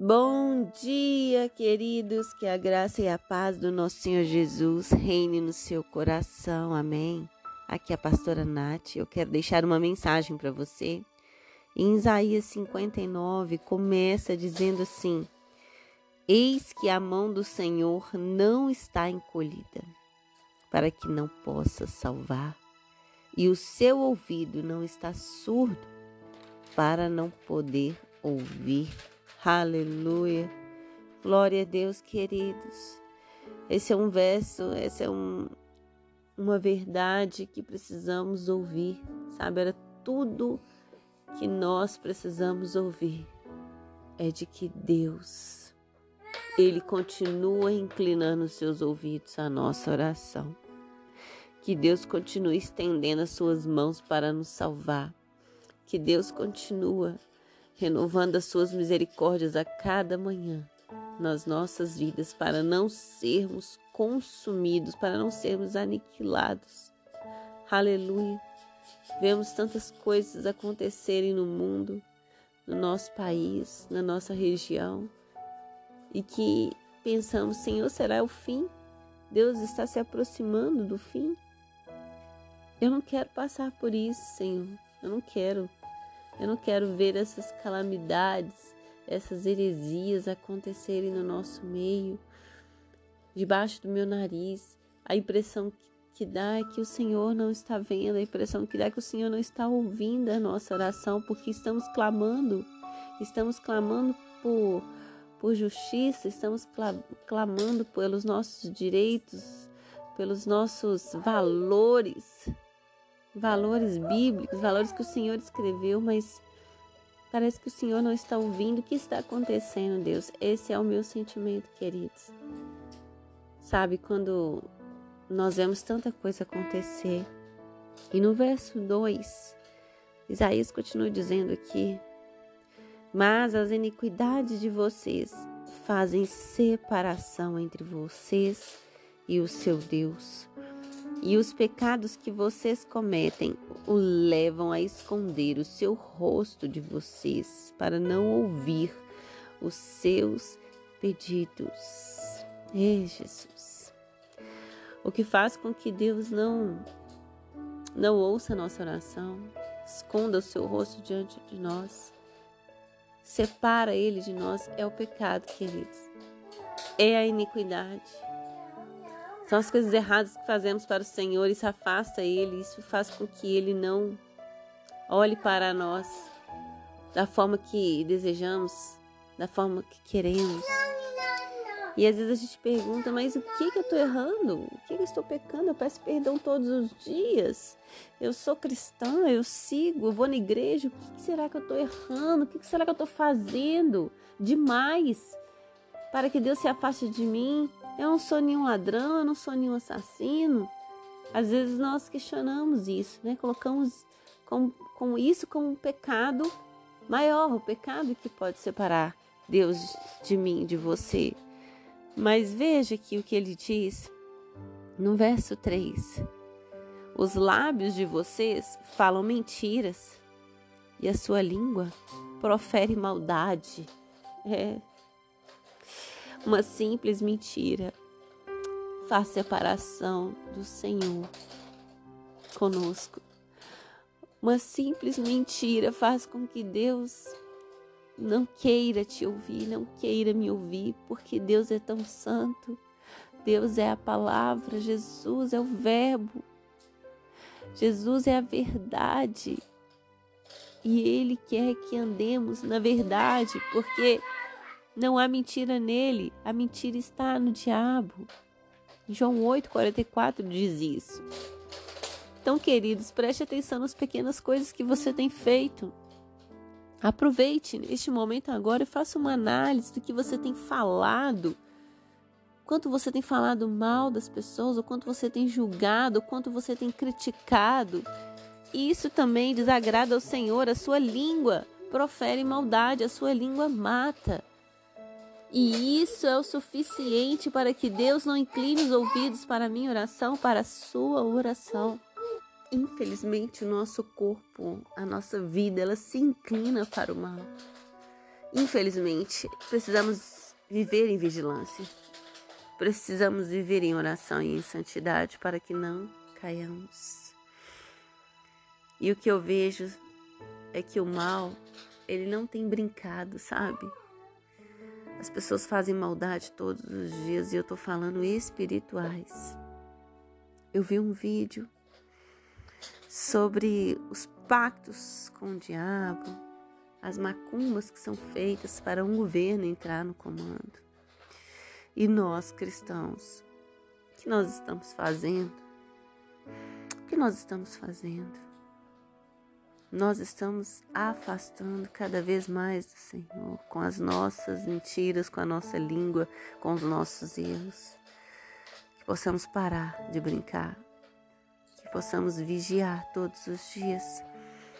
Bom dia, queridos. Que a graça e a paz do nosso Senhor Jesus reine no seu coração. Amém. Aqui é a pastora Nath. Eu quero deixar uma mensagem para você. Em Isaías 59, começa dizendo assim: Eis que a mão do Senhor não está encolhida, para que não possa salvar, e o seu ouvido não está surdo, para não poder ouvir Aleluia. Glória a Deus, queridos. Esse é um verso, essa é um, uma verdade que precisamos ouvir, sabe? Era tudo que nós precisamos ouvir. É de que Deus, Ele continua inclinando seus ouvidos à nossa oração. Que Deus continue estendendo as suas mãos para nos salvar. Que Deus continua renovando as suas misericórdias a cada manhã nas nossas vidas, para não sermos consumidos, para não sermos aniquilados. Aleluia. Vemos tantas coisas acontecerem no mundo, no nosso país, na nossa região, e que pensamos, Senhor, será o fim? Deus está se aproximando do fim? Eu não quero passar por isso, Senhor. Eu não quero. Eu não quero ver essas calamidades, essas heresias acontecerem no nosso meio, debaixo do meu nariz. A impressão que dá é que o Senhor não está vendo, a impressão que dá é que o Senhor não está ouvindo a nossa oração, porque estamos clamando, estamos clamando por, por justiça, estamos clamando pelos nossos direitos, pelos nossos valores valores bíblicos, valores que o Senhor escreveu, mas parece que o Senhor não está ouvindo o que está acontecendo, Deus. Esse é o meu sentimento, queridos. Sabe, quando nós vemos tanta coisa acontecer, e no verso 2, Isaías continua dizendo aqui: Mas as iniquidades de vocês fazem separação entre vocês e o seu Deus e os pecados que vocês cometem o levam a esconder o seu rosto de vocês para não ouvir os seus pedidos. Ei, Jesus. O que faz com que Deus não não ouça a nossa oração, esconda o seu rosto diante de nós, separa ele de nós é o pecado, queridos. É a iniquidade são as coisas erradas que fazemos para o Senhor, isso afasta Ele, isso faz com que Ele não olhe para nós da forma que desejamos, da forma que queremos. E às vezes a gente pergunta, mas o que, que eu estou errando? O que, que eu estou pecando? Eu peço perdão todos os dias. Eu sou cristã, eu sigo, eu vou na igreja. O que, que será que eu estou errando? O que, que será que eu estou fazendo demais para que Deus se afaste de mim? Eu não sou nenhum ladrão, eu não sou nenhum assassino. Às vezes nós questionamos isso, né? Colocamos com, com isso como um pecado maior, o pecado que pode separar Deus de mim, de você. Mas veja aqui o que ele diz no verso 3. Os lábios de vocês falam mentiras e a sua língua profere maldade. É, uma simples mentira faz separação do Senhor conosco. Uma simples mentira faz com que Deus não queira te ouvir, não queira me ouvir, porque Deus é tão santo. Deus é a palavra, Jesus é o Verbo, Jesus é a verdade. E Ele quer que andemos na verdade, porque não há mentira nele, a mentira está no diabo. João 8,44 diz isso. Então, queridos, preste atenção nas pequenas coisas que você tem feito. Aproveite este momento agora e faça uma análise do que você tem falado. Quanto você tem falado mal das pessoas, o quanto você tem julgado, o quanto você tem criticado. Isso também desagrada ao Senhor. A sua língua profere maldade, a sua língua mata. E isso é o suficiente para que Deus não incline os ouvidos para a minha oração, para a sua oração. Infelizmente, o nosso corpo, a nossa vida, ela se inclina para o mal. Infelizmente, precisamos viver em vigilância. Precisamos viver em oração e em santidade para que não caiamos. E o que eu vejo é que o mal, ele não tem brincado, sabe? As pessoas fazem maldade todos os dias e eu tô falando espirituais. Eu vi um vídeo sobre os pactos com o diabo, as macumbas que são feitas para um governo entrar no comando. E nós, cristãos, o que nós estamos fazendo? O que nós estamos fazendo? Nós estamos afastando cada vez mais do Senhor com as nossas mentiras, com a nossa língua, com os nossos erros. Que possamos parar de brincar, que possamos vigiar todos os dias,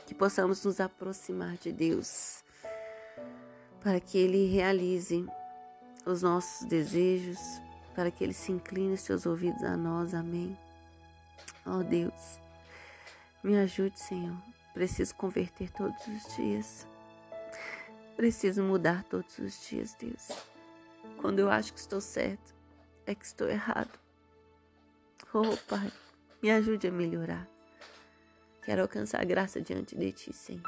que possamos nos aproximar de Deus, para que Ele realize os nossos desejos, para que Ele se incline os seus ouvidos a nós. Amém. Ó oh Deus, me ajude, Senhor Preciso converter todos os dias. Preciso mudar todos os dias, Deus. Quando eu acho que estou certo, é que estou errado. Oh, Pai, me ajude a melhorar. Quero alcançar graça diante de Ti, Senhor.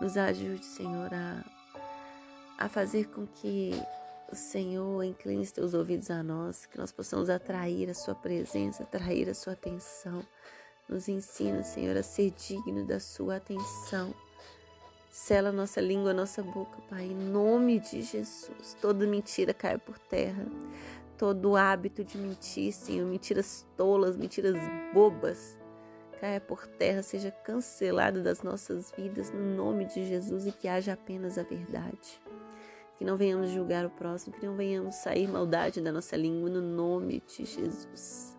Nos ajude, Senhor, a, a fazer com que o Senhor incline os teus ouvidos a nós, que nós possamos atrair a Sua presença, atrair a Sua atenção nos ensina, Senhor, a ser digno da Sua atenção. Sela nossa língua, nossa boca, Pai, em nome de Jesus. Toda mentira cai por terra. Todo hábito de mentir, Senhor, mentiras tolas, mentiras bobas, caia por terra, seja cancelado das nossas vidas, no nome de Jesus, e que haja apenas a verdade. Que não venhamos julgar o próximo, que não venhamos sair maldade da nossa língua, no nome de Jesus.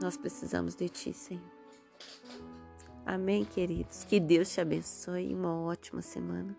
Nós precisamos de Ti, Senhor. Amém, queridos. Que Deus te abençoe e uma ótima semana.